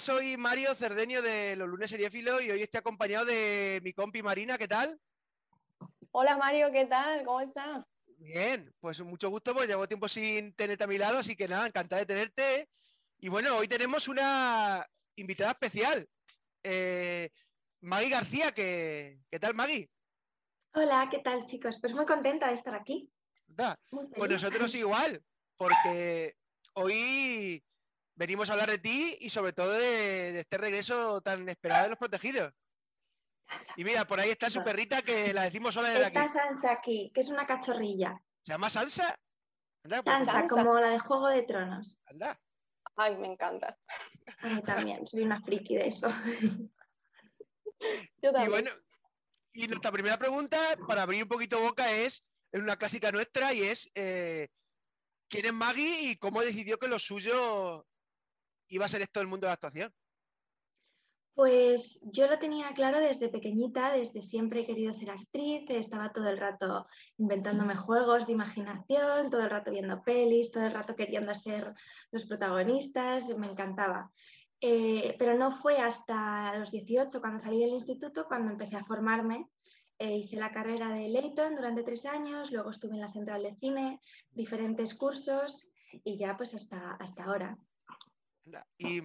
soy Mario Cerdeño de Los Lunes Seriéfilo y hoy estoy acompañado de mi compi Marina, ¿qué tal? Hola Mario, ¿qué tal? ¿Cómo estás? Bien, pues mucho gusto, pues llevo tiempo sin tenerte a mi lado, así que nada, encantada de tenerte. Y bueno, hoy tenemos una invitada especial, eh, Maggie García, ¿qué tal Maggie? Hola, ¿qué tal chicos? Pues muy contenta de estar aquí. Pues nosotros igual, porque hoy venimos a hablar de ti y sobre todo de, este regreso tan esperado de los protegidos. Y mira, por ahí está su perrita que la decimos sola de aquí. Está Sansa aquí, que es una cachorrilla. ¿Se llama Sansa? Pues Sansa, como la de Juego de Tronos. Anda. Ay, me encanta. A mí también, soy una friki de eso. Yo también. Y bueno, y nuestra primera pregunta, para abrir un poquito boca, es, es una clásica nuestra y es eh, ¿quién es Maggie y cómo decidió que lo suyo iba a ser esto el mundo de la actuación? Pues yo lo tenía claro desde pequeñita, desde siempre he querido ser actriz, estaba todo el rato inventándome juegos de imaginación, todo el rato viendo pelis, todo el rato queriendo ser los protagonistas, me encantaba. Eh, pero no fue hasta los 18, cuando salí del instituto, cuando empecé a formarme. Eh, hice la carrera de Leighton durante tres años, luego estuve en la central de cine, diferentes cursos y ya pues hasta, hasta ahora. ¿Y,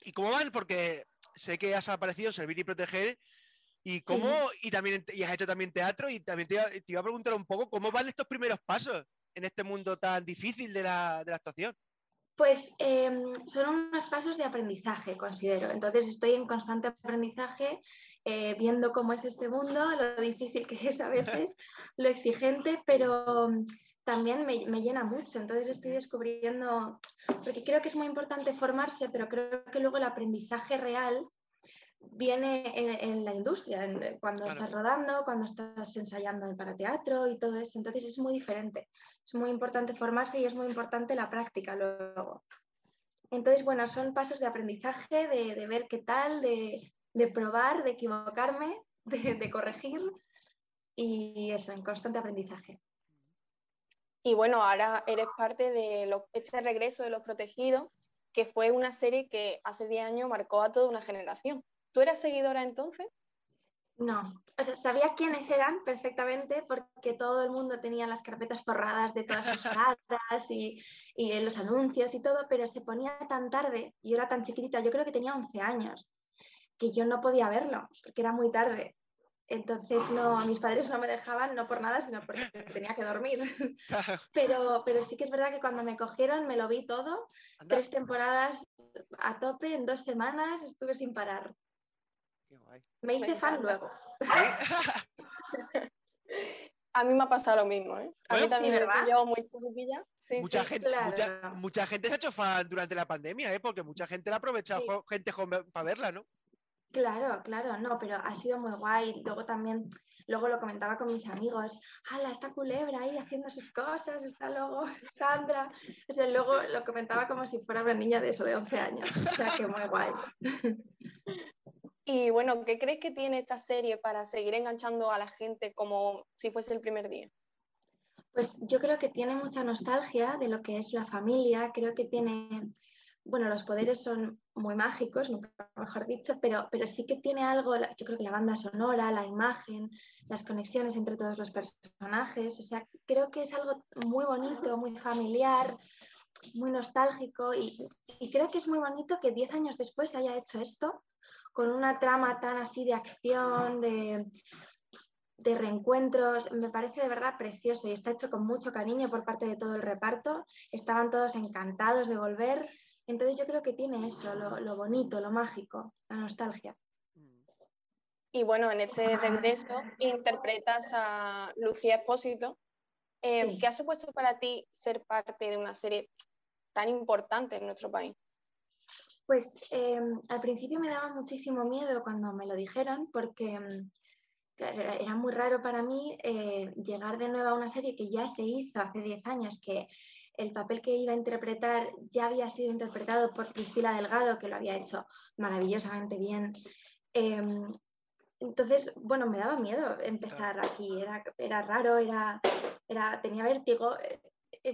¿Y cómo van? Porque sé que has aparecido Servir y Proteger y cómo, y también y has hecho también teatro y también te, iba a preguntar un poco cómo van estos primeros pasos en este mundo tan difícil de la, de la actuación. Pues em, son unos pasos de aprendizaje, considero. Entonces estoy en constante aprendizaje, eh, viendo cómo es este mundo, lo difícil que es a veces, lo exigente, pero también me, llena mucho. Entonces estoy descubriendo, porque creo que es muy importante formarse, pero creo que luego el aprendizaje real viene en, la industria, cuando estás rodando, cuando estás ensayando para teatro y todo eso. Entonces es muy diferente. Es muy importante formarse y es muy importante la práctica luego. Entonces, bueno, son pasos de aprendizaje, de, ver qué tal, de, probar, de equivocarme, de, corregir y eso, en constante aprendizaje. Y bueno, ahora eres parte de este regreso de Los Protegidos, que fue una serie que hace 10 años marcó a toda una generación. ¿Tú eras seguidora entonces? No, o sea, sabía quiénes eran perfectamente porque todo el mundo tenía las carpetas forradas de todas sus caras y, y, los anuncios y todo, pero se ponía tan tarde, y yo era tan chiquitita, yo creo que tenía 11 años, que yo no podía verlo, porque era muy tarde. Entonces no, mis padres no me dejaban, no por nada, sino porque tenía que dormir. Pero, pero sí que es verdad que cuando me cogieron me lo vi todo, tres temporadas a tope, en dos semanas estuve sin parar. Me hice fan luego. A mí me ha pasado lo mismo, ¿eh? A mí también me llevo muy chiquitilla. mucha, gente, mucha, gente se ha hecho fan durante la pandemia, ¿eh? Porque mucha gente la ha aprovechado, gente joven, para verla, ¿no? Claro, claro, no, pero ha sido muy guay. Luego también, luego lo comentaba con mis amigos, ¡hala, está culebra ahí haciendo sus cosas! Está luego Sandra. O sea, luego lo comentaba como si fuera una niña de eso, de 11 años. O sea, que muy guay. Y bueno, ¿qué crees que tiene esta serie para seguir enganchando a la gente como si fuese el primer día? Pues yo creo que tiene mucha nostalgia de lo que es la familia, creo que tiene, bueno, los poderes son muy mágicos, nunca mejor dicho, pero, pero sí que tiene algo, yo creo que la banda sonora, la imagen, las conexiones entre todos los personajes, o sea, creo que es algo muy bonito, muy familiar, muy nostálgico y, y creo que es muy bonito que 10 años después haya hecho esto con una trama tan así de acción, de, de reencuentros, me parece de verdad precioso y está hecho con mucho cariño por parte de todo el reparto. Estaban todos encantados de volver. Entonces yo creo que tiene eso, lo, bonito, lo mágico, la nostalgia. Y bueno, en este regreso interpretas a Lucía Espósito. Eh, ¿Qué ha supuesto para ti ser parte de una serie tan importante en nuestro país? Pues em, al principio me daba muchísimo miedo cuando me lo dijeron porque em, era muy raro para mí eh, llegar de nuevo a una serie que ya se hizo hace 10 años, que el papel que iba a interpretar ya había sido interpretado por Cristina Delgado, que lo había hecho maravillosamente bien. Em, entonces, bueno, me daba miedo empezar aquí, era, era raro, era, era, tenía vértigo eh,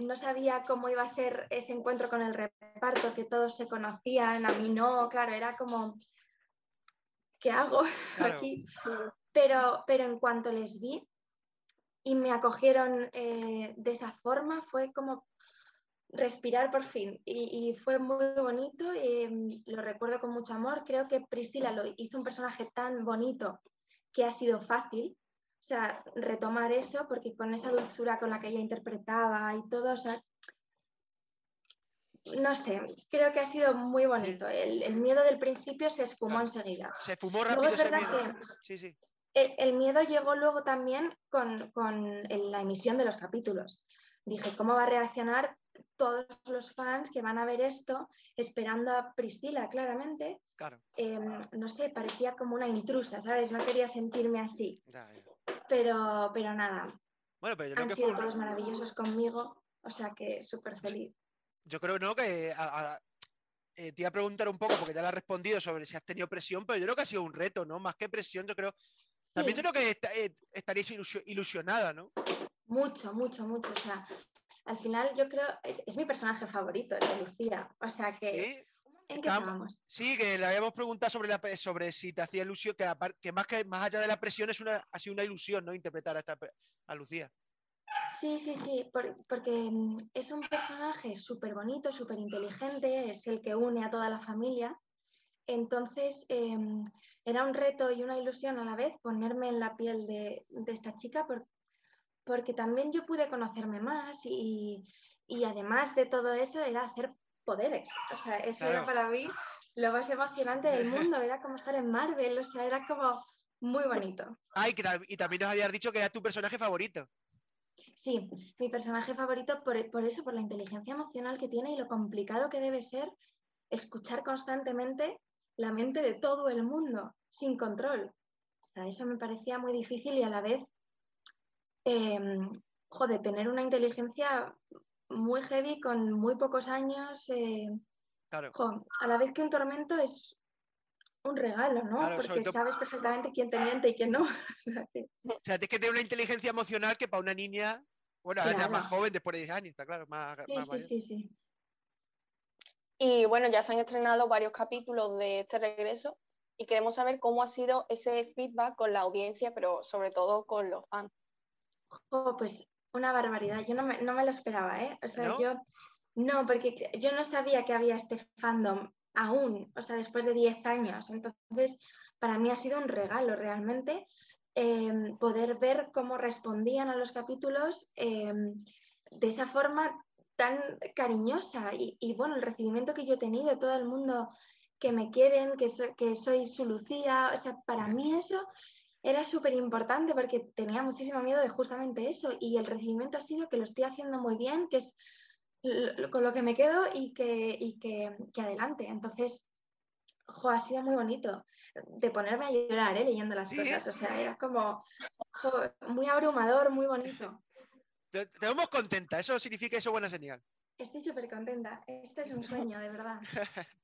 no sabía cómo iba a ser ese encuentro con el reparto, que todos se conocían, a mí no, claro, era como, ¿qué hago aquí? Pero, pero en cuanto les vi y me acogieron eh, de esa forma, fue como respirar por fin y, fue muy bonito, y lo recuerdo con mucho amor, creo que Priscila lo hizo un personaje tan bonito que ha sido fácil, o sea, retomar eso, porque con esa dulzura con la que ella interpretaba y todo, o sea, no sé, creo que ha sido muy bonito. El, miedo del principio se esfumó enseguida. Se fumó rápido miedo. sí, sí. El, miedo llegó luego también con, con la emisión de los capítulos. Dije, ¿cómo va a reaccionar todos los fans que van a ver esto esperando a Priscila, claramente. Claro. Em, no sé, parecía como una intrusa, ¿sabes? No quería sentirme así. Pero, pero nada. Bueno, pero yo creo Han que sido fue todos maravillosos conmigo, o sea que súper feliz. Yo creo ¿no? que eh, te iba a preguntar un poco, porque ya la has respondido sobre si has tenido presión, pero yo creo que ha sido un reto, ¿no? Más que presión, yo creo. También yo creo que eh, estarías ilusionada, ¿no? Mucho, mucho, mucho. O sea, al final yo creo, es, mi personaje favorito, es de Lucía. O sea que... ¿En qué Sí, que le habíamos preguntado sobre, la, sobre si te hacía ilusión, que, que, más que más allá de la presión es una, ha sido una ilusión, ¿no? Interpretar a, esta, a Lucía. Sí, sí, sí, porque mm, es un personaje súper bonito, súper inteligente, es el que une a toda la familia. Entonces, em, era un reto y una ilusión a la vez ponerme en la piel de, de esta chica, porque porque también yo pude conocerme más y, además de todo eso era hacer poderes. O sea, eso era para mí lo más emocionante del mundo, era como estar en Marvel, o sea, era como muy bonito. Ah, y, también nos habías dicho que era tu personaje favorito. Sí, mi personaje favorito por, por, eso, por la inteligencia emocional que tiene y lo complicado que debe ser escuchar constantemente la mente de todo el mundo sin control. O sea, eso me parecía muy difícil y a la vez eh, joder, tener una inteligencia muy heavy con muy pocos años. Eh, claro. a la vez que un tormento es un regalo, ¿no? Porque sabes perfectamente quién te miente y quién no. o sea, tienes que tener una inteligencia emocional que para una niña, bueno, ya más joven, después de 10 años, está claro, más, sí, sí, sí, sí. Y bueno, ya se han estrenado varios capítulos de este regreso y queremos saber cómo ha sido ese feedback con la audiencia, pero sobre todo con los fans pues una barbaridad. Yo no me, lo esperaba, ¿eh? O sea, yo no, porque yo no sabía que había este fandom aún, o sea, después de 10 años. Entonces, para mí ha sido un regalo realmente em, poder ver cómo respondían a los capítulos em, de esa forma tan cariñosa y, bueno, el recibimiento que yo he tenido, todo el mundo que me quieren, que, que soy su Lucía, o sea, para mí eso era súper importante porque tenía muchísimo miedo de justamente eso y el recibimiento ha sido que lo estoy haciendo muy bien, que es con lo que me quedo y que, que, adelante. Entonces, jo, ha sido muy bonito de ponerme a llorar ¿eh? leyendo las cosas. O sea, era como muy abrumador, muy bonito. Te, vemos contenta, eso significa eso buena señal. Estoy súper contenta. Este es un sueño, de verdad.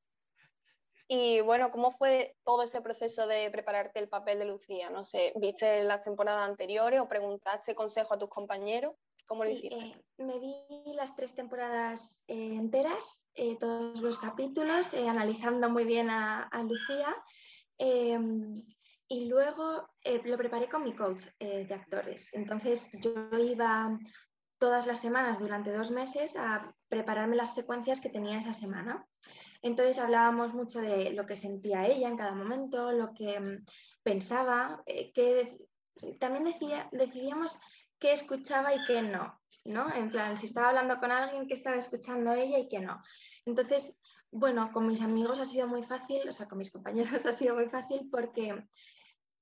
Y bueno, ¿cómo fue todo ese proceso de prepararte el papel de Lucía? No sé, ¿viste las temporadas anteriores o preguntaste consejo a tus compañeros? ¿Cómo lo hiciste? Eh, me vi las tres temporadas eh, enteras, eh, todos los capítulos, analizando muy bien a, a Lucía. Em, y luego lo preparé con mi coach de actores. Entonces yo iba todas las semanas durante dos meses a prepararme las secuencias que tenía esa semana. Entonces hablábamos mucho de lo que sentía ella en cada momento, lo que mm, pensaba, eh, que también decía, decidíamos qué escuchaba y qué no, ¿no? En plan, si estaba hablando con alguien, qué estaba escuchando ella y qué no. Entonces, bueno, con mis amigos ha sido muy fácil, o sea, con mis compañeros ha sido muy fácil porque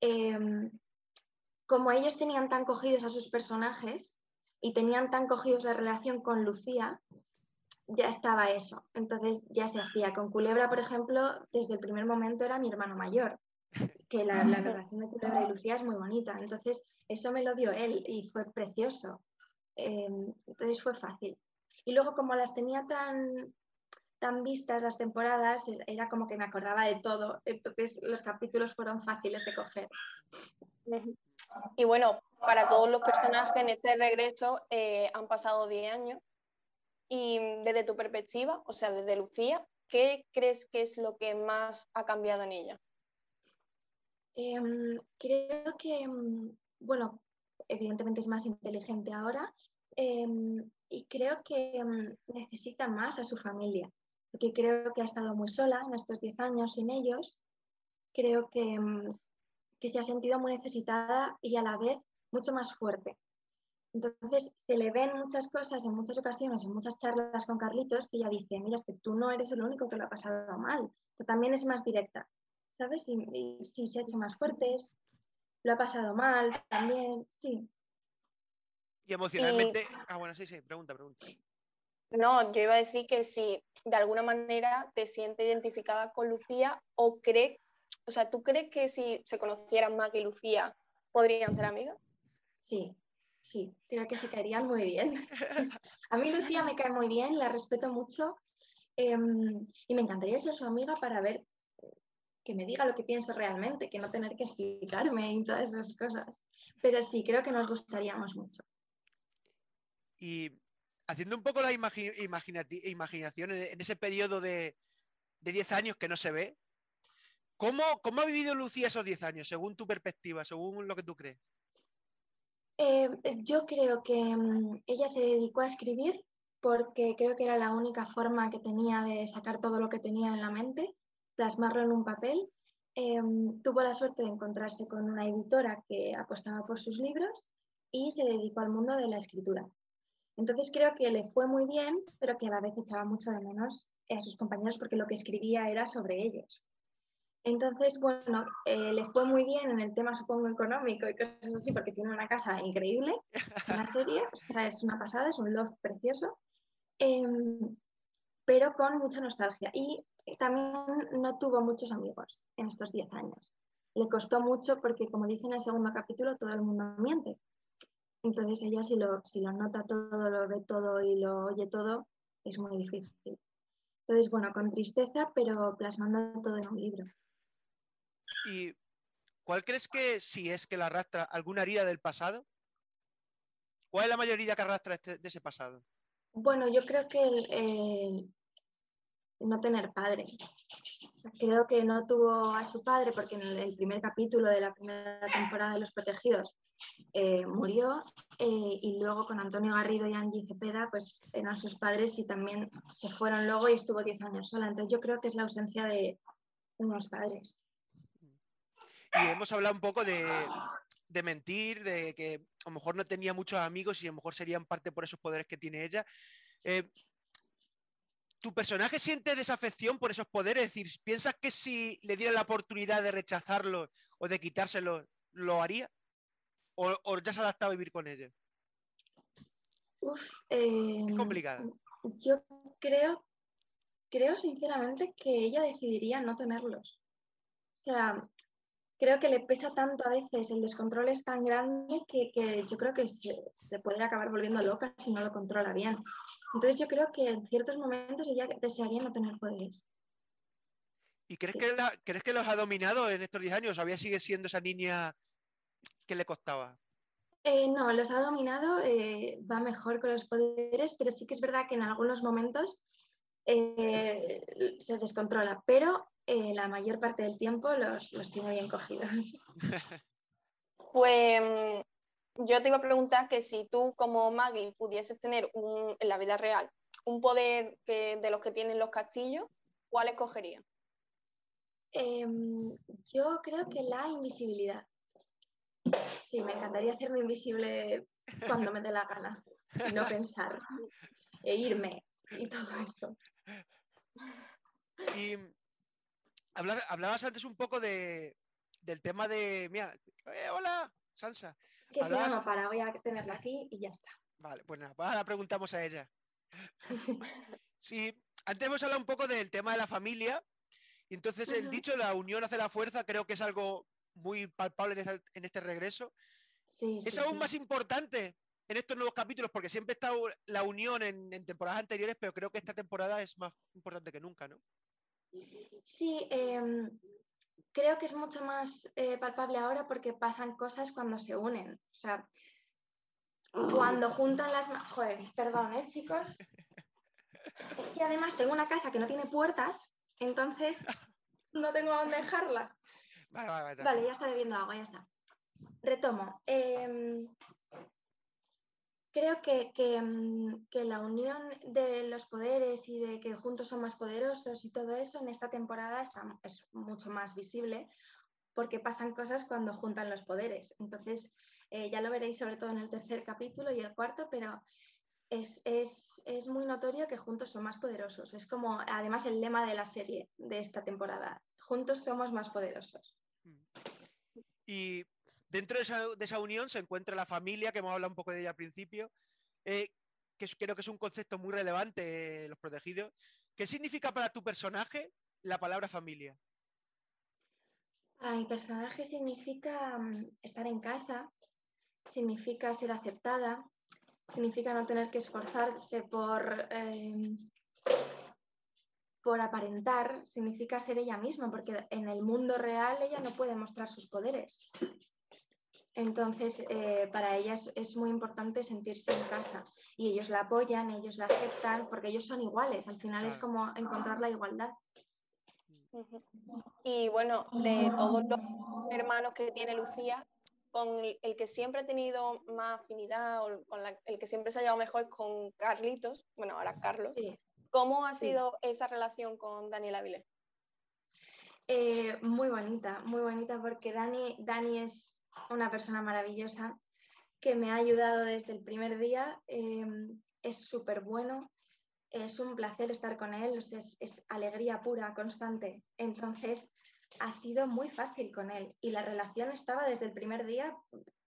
em, como ellos tenían tan cogidos a sus personajes y tenían tan cogidos la relación con Lucía, ya estaba eso. Entonces ya se hacía. Con Culebra, por ejemplo, desde el primer momento era mi hermano mayor, que la, relación de Culebra y Lucía es muy bonita. Entonces eso me lo dio él y fue precioso. Em, entonces fue fácil. Y luego como las tenía tan, tan vistas las temporadas, era como que me acordaba de todo. Entonces los capítulos fueron fáciles de coger. Y bueno, para todos los personajes en este regreso eh, han pasado 10 años Y desde tu perspectiva, o sea, desde Lucía, ¿qué crees que es lo que más ha cambiado en ella? Em, creo que, em, bueno, evidentemente es más inteligente ahora em, y creo que necesita más a su familia, porque creo que ha estado muy sola en estos 10 años sin ellos. Creo que, que se ha sentido muy necesitada y a la vez mucho más fuerte. Entonces se le ven muchas cosas en muchas ocasiones, en muchas charlas con Carlitos, que ella dice, mira, es que tú no eres el único que lo ha pasado mal, que también es más directa. ¿sabes? Y, si se ha hecho más fuertes, lo ha pasado mal también, sí. Y emocionalmente, ah, bueno, sí, sí, pregunta, pregunta. No, yo iba a decir que si de alguna manera te sientes identificada con Lucía o crees, o sea, ¿tú crees que si se conocieran más que Lucía podrían ser amigas? Sí, sí, creo que se caerían muy bien. a mí Lucía me cae muy bien, la respeto mucho em, y me encantaría ser su amiga para ver que me diga lo que pienso realmente, que no tener que explicarme y todas esas cosas. Pero sí, creo que nos gustaríamos mucho. Y haciendo un poco la imaginación en ese periodo de, 10 años que no se ve, ¿cómo, ¿cómo, ha vivido Lucía esos 10 años, según tu perspectiva, según lo que tú crees? Eh, yo creo que mm, ella se dedicó a escribir porque creo que era la única forma que tenía de sacar todo lo que tenía en la mente plasmarlo en un papel. Em, tuvo la suerte de encontrarse con una editora que apostaba por sus libros y se dedicó al mundo de la escritura. Entonces creo que le fue muy bien, pero que a la vez echaba mucho de menos a sus compañeros porque lo que escribía era sobre ellos. Entonces, bueno, eh, le fue muy bien en el tema, supongo, económico y cosas así, porque tiene una casa increíble, una serie, o sea, es una pasada, es un loft precioso, em, pero con mucha nostalgia. Y también no tuvo muchos amigos en estos 10 años. Le costó mucho porque, como dice en el segundo capítulo, todo el mundo miente. Entonces ella si lo, si lo nota todo, lo ve todo y lo oye todo, es muy difícil. Entonces, bueno, con tristeza, pero plasmando todo en un libro. ¿Y cuál crees que, si es que la arrastra, alguna herida del pasado? ¿Cuál es la mayoría que arrastra este, de ese pasado? Bueno, yo creo que no tener padre. creo que no tuvo a su padre porque en el, primer capítulo de la primera temporada de Los Protegidos eh, murió eh, y luego con Antonio Garrido y Angie Cepeda pues eran sus padres y también se fueron luego y estuvo 10 años sola. Entonces yo creo que es la ausencia de unos padres. Y hemos hablado un poco de, mentir, de que a lo mejor no tenía muchos amigos y a lo mejor serían parte por esos poderes que tiene ella. Eh, ¿Tu personaje siente desafección por esos poderes? Es decir, ¿piensas que si le diera la oportunidad de rechazarlo o de quitárselo, lo haría? ¿O, ya se ha adaptado a vivir con ellos? Eh, es complicada. Yo creo, creo sinceramente que ella decidiría no tenerlos. O sea, creo que le pesa tanto a veces, el descontrol es tan grande que, yo creo que se, se, puede acabar volviendo loca si no lo controla bien. Entonces yo creo que en ciertos momentos ella desearía no tener poderes. ¿Y crees, que crees que los ha dominado en estos 10 años? ¿O ¿Todavía sigue siendo esa niña que le costaba? Eh, no, los ha dominado, eh, va mejor con los poderes, pero sí que es verdad que en algunos momentos eh, se descontrola, pero la mayor parte del tiempo los, los tiene bien cogidos. pues yo te iba a preguntar que si tú como Maggie pudieses tener en la vida real un poder de los que tienen los castillos, ¿cuál escogerías? Em, yo creo que la invisibilidad. Sí, me encantaría hacerme invisible cuando me dé la gana, no pensar, e irme y todo eso. Y hablabas antes un poco de, del tema de, mira, eh, hola, Sansa, que se llama para, voy a tenerla aquí y ya está. Vale, pues nada, ahora preguntamos a ella. sí, antes hemos hablado un poco del tema de la familia, y entonces el dicho la unión hace la fuerza creo que es algo muy palpable en, este regreso. Sí, es aún más importante en estos nuevos capítulos, porque siempre está la unión en, temporadas anteriores, pero creo que esta temporada es más importante que nunca, ¿no? Sí, eh, creo que es mucho más eh, palpable ahora porque pasan cosas cuando se unen. O sea, cuando juntan las... Joder, perdón, ¿eh, chicos? es que además tengo una casa que no tiene puertas, entonces no tengo a dónde dejarla. Vale, vale, vale. Vale, ya está bebiendo agua, ya está. Retomo. Em, creo que, que, mm, que la unión de los poderes y de que juntos son más poderosos y todo eso en esta temporada está, es mucho más visible porque pasan cosas cuando juntan los poderes. Entonces, eh, ya lo veréis sobre todo en el tercer capítulo y el cuarto, pero es, es- es muy notorio que juntos son más poderosos. Es como además el lema de la serie de esta temporada. Juntos somos más poderosos. Y dentro de esa, unión se encuentra la familia, que hemos hablado un poco de ella al principio, eh, que creo que es un concepto muy relevante en los protegidos. ¿Qué significa para tu personaje la palabra familia? Para mi personaje significa mm, estar en casa, significa ser aceptada, significa no tener que esforzarse por, eh, por aparentar, significa ser ella misma, porque en el mundo real ella no puede mostrar sus poderes. Entonces, eh, para ella es, muy importante sentirse en casa y ellos la apoyan, ellos la aceptan, porque ellos son iguales. Al final es como encontrar la igualdad. Y bueno, de todos los hermanos que tiene Lucía, con el, que siempre ha tenido más afinidad o con la- el que siempre se ha llevado mejor es con Carlitos, bueno, ahora Carlos. Sí. ¿Cómo ha Sí. sido esa relación con Daniela Avilés? Eh, muy bonita, muy bonita porque Dani, Dani es una persona maravillosa que me ha ayudado desde el primer día. eh, es súper bueno, es un placer estar con él, es, alegría pura, constante. Entonces, ha sido muy fácil con él y la relación estaba desde el primer día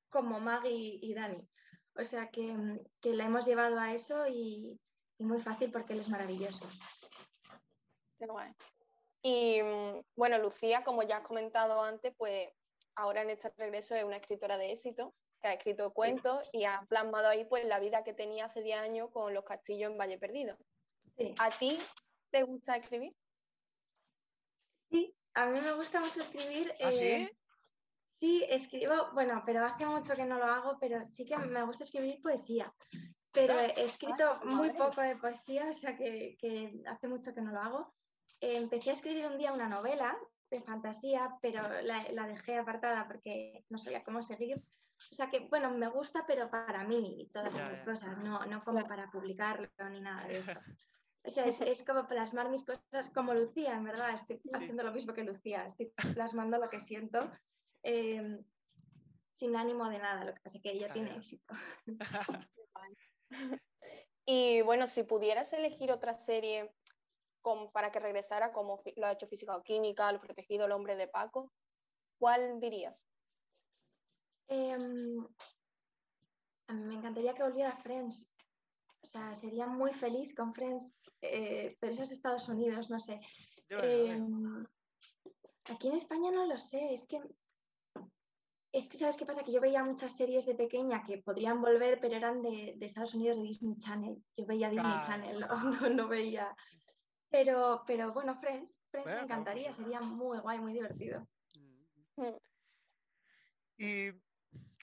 como Maggie y Dani. O sea que, mm, que la hemos llevado a eso y, y muy fácil porque él es maravilloso. Y mm, bueno, Lucía, como ya has comentado antes, pues ahora en este regreso es una escritora de éxito, que ha escrito cuentos y ha plasmado ahí pues la vida que tenía hace 10 años con los castillos en Valle Perdido. Sí. ¿A ti te gusta escribir? Sí, a mí me gusta mucho escribir. ¿Ah, sí? eh, sí, escribo, bueno, pero hace mucho que no lo hago, pero sí que me gusta escribir poesía. Pero he escrito Ay, muy poco de poesía, o sea que, que hace mucho que no lo hago. Eh, empecé a escribir un día una novela de fantasía, pero la, la dejé apartada porque no sabía cómo seguir. O sea que, bueno, me gusta, pero para mí y todas esas cosas, no, no como para publicarlo ni nada de eso. O sea, es, es como plasmar mis cosas como Lucía, en verdad. Estoy Sí. haciendo lo mismo que Lucía. Estoy plasmando lo que siento eh, sin ánimo de nada. Lo que pasa es que ella Ah, tiene ya. éxito. Y bueno, si pudieras elegir otra serie para que regresara como lo ha hecho Física o Química, Lo Protegido, El Hombre de Paco, ¿cuál dirías? Em, a mí me encantaría que volviera Friends. O sea, sería muy feliz con Friends, eh, pero eso es Estados Unidos, no sé. Em, aquí en España no lo sé, es que, es que, ¿sabes qué pasa? Que yo veía muchas series de pequeña que podrían volver, pero eran de, de Estados Unidos, de Disney Channel. Yo veía Disney Claro. Channel, no, no, no veía. Pero, pero bueno, Friends, Friends Bueno, me encantaría, sería muy guay, muy divertido. Mm, Y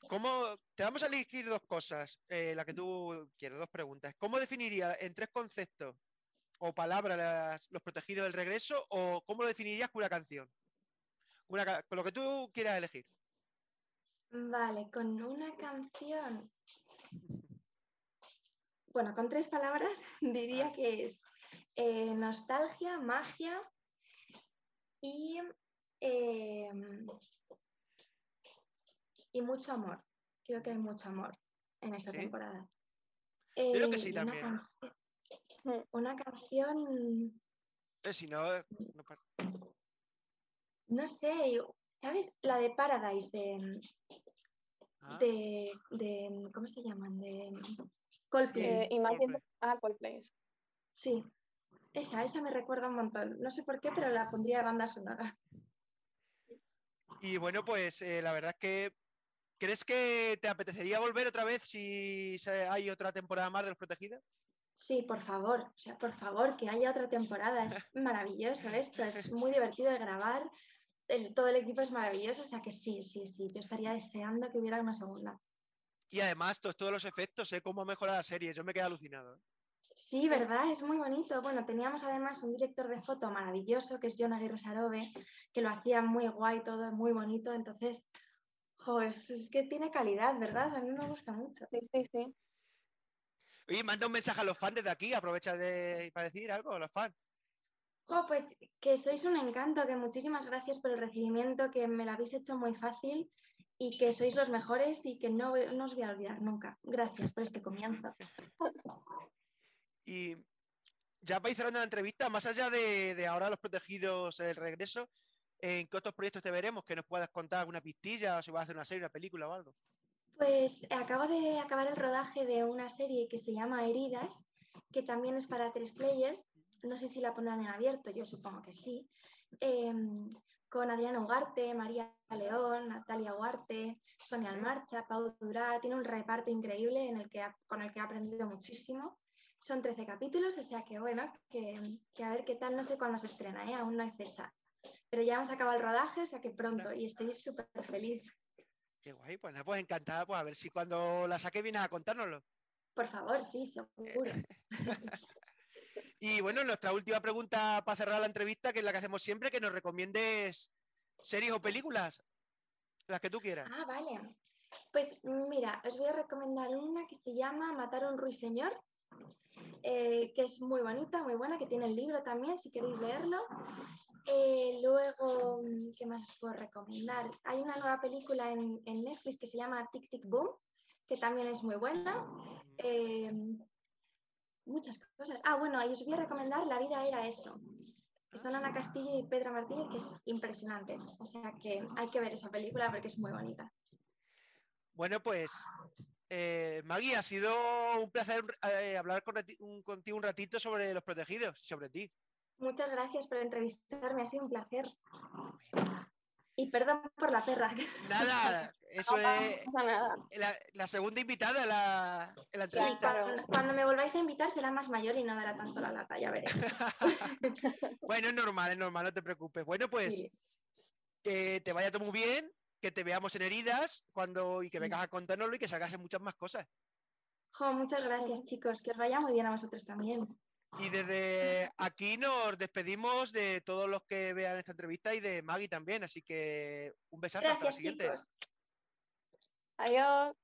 cómo te vamos a elegir dos cosas, eh, la que tú quieras, dos preguntas. ¿Cómo definirías en tres conceptos o palabras las- los protegidos del regreso o cómo lo definirías con una canción? Una con lo que tú quieras elegir. Vale, con una canción. Bueno, con tres palabras diría que es eh, nostalgia, magia y, eh, y mucho amor. Creo que hay mucho amor en esta ¿Sí? temporada. creo que Eh, sí una también. canción- Mm. Una canción, Eh, si no, no pasa- no sé, ¿sabes? La de Paradise, de, Ah, de, de- ¿cómo se llaman? De Coldplay. Sí. Imagine- Coldplay. Ah, Coldplay. Sí, esa, esa me recuerda un montón. No sé por qué, pero la pondría de banda sonora. Y bueno, pues eh, la verdad es que ¿crees que te apetecería volver otra vez si hay otra temporada más de los protegidos? Sí, por favor, o sea, por favor, que haya otra temporada. Es maravilloso esto, es muy divertido de grabar. el- todo el equipo es maravilloso, o sea que sí, sí, sí. Yo estaría deseando que hubiera una segunda. Y además, todos, todos los efectos, sé cómo ha mejorado la serie. Yo me quedé alucinado. Sí, ¿verdad? Es muy bonito. Bueno, teníamos además un director de foto maravilloso, que es John Aguirre Sarobe, que lo hacía muy guay, todo muy bonito. Entonces, jo, es, es que tiene calidad, ¿verdad? A mí me gusta mucho. Sí, sí, sí. Oye, manda un mensaje a los fans desde aquí, aprovecha de, para decir algo a los fans. Jo, pues que sois un encanto, que muchísimas gracias por el recibimiento, que me lo habéis hecho muy fácil y que sois los mejores y que no, no os voy a olvidar nunca. Gracias por este comienzo. Y ya ir cerrando la entrevista, más allá de, de ahora los protegidos, el regreso, ¿en qué otros proyectos te veremos? Que nos puedas contar alguna pistilla, o si vas a hacer una serie, una película o algo. Pues acabo de acabar el rodaje de una serie que se llama Heridas, que también es para tres players. No sé si la pondrán en abierto, yo supongo que sí. Em, con Adriana Ugarte, María León, Natalia Ugarte, Sonia Almarcha, Pau Durá. Tiene un reparto increíble en el que, ha- con el que he aprendido muchísimo. Son 13 capítulos, o sea que bueno, que, que a ver qué tal, no sé cuándo se estrena, ¿eh? aún no hay fecha. Pero ya hemos acabado el rodaje, o sea que pronto, y estoy súper feliz. Qué guay, pues nada, pues encantada, pues a ver si cuando la saque vienes a contárnoslo. Por favor, sí, seguro. Y bueno, nuestra última pregunta para cerrar la entrevista, que es la que hacemos siempre, que nos recomiendes series o películas, las que tú quieras. Ah, vale. Pues mira, os voy a recomendar una que se llama Matar a un ruiseñor, eh, que es muy bonita, muy buena, que tiene el libro también, si queréis leerlo. Eh, luego, ¿qué más os puedo recomendar? Hay una nueva película en, en Netflix que se llama Tic Tic Boom, que también es muy buena. Eh, muchas cosas. Ah, bueno, y os voy a recomendar La vida era eso, que son Ana Castillo y Pedra Martínez, que es impresionante. O sea que hay que ver esa película porque es muy bonita. Bueno, pues eh, Maggie, ha sido un placer eh, hablar con rati- un- contigo un ratito sobre los protegidos, sobre ti. Muchas gracias por entrevistarme, ha sido un placer. Y perdón por la perra. Nada, eso No es nada. la, la segunda invitada la, en la Sí, entrevista. claro. cuando, cuando me volváis a invitar será más mayor y no dará tanto la lata, ya veréis. Bueno, es normal, es normal, no te preocupes. Bueno, pues Sí. que te vaya todo muy bien, que te veamos en heridas cuando y que vengas a contárnoslo y que sacas muchas más cosas. Jo, muchas gracias, chicos. Que os vaya muy bien a vosotros también. Y desde aquí nos despedimos de todos los que vean esta entrevista y de Maggie también. Así que un besazo hasta la Gracias, siguiente. chicos. Adiós.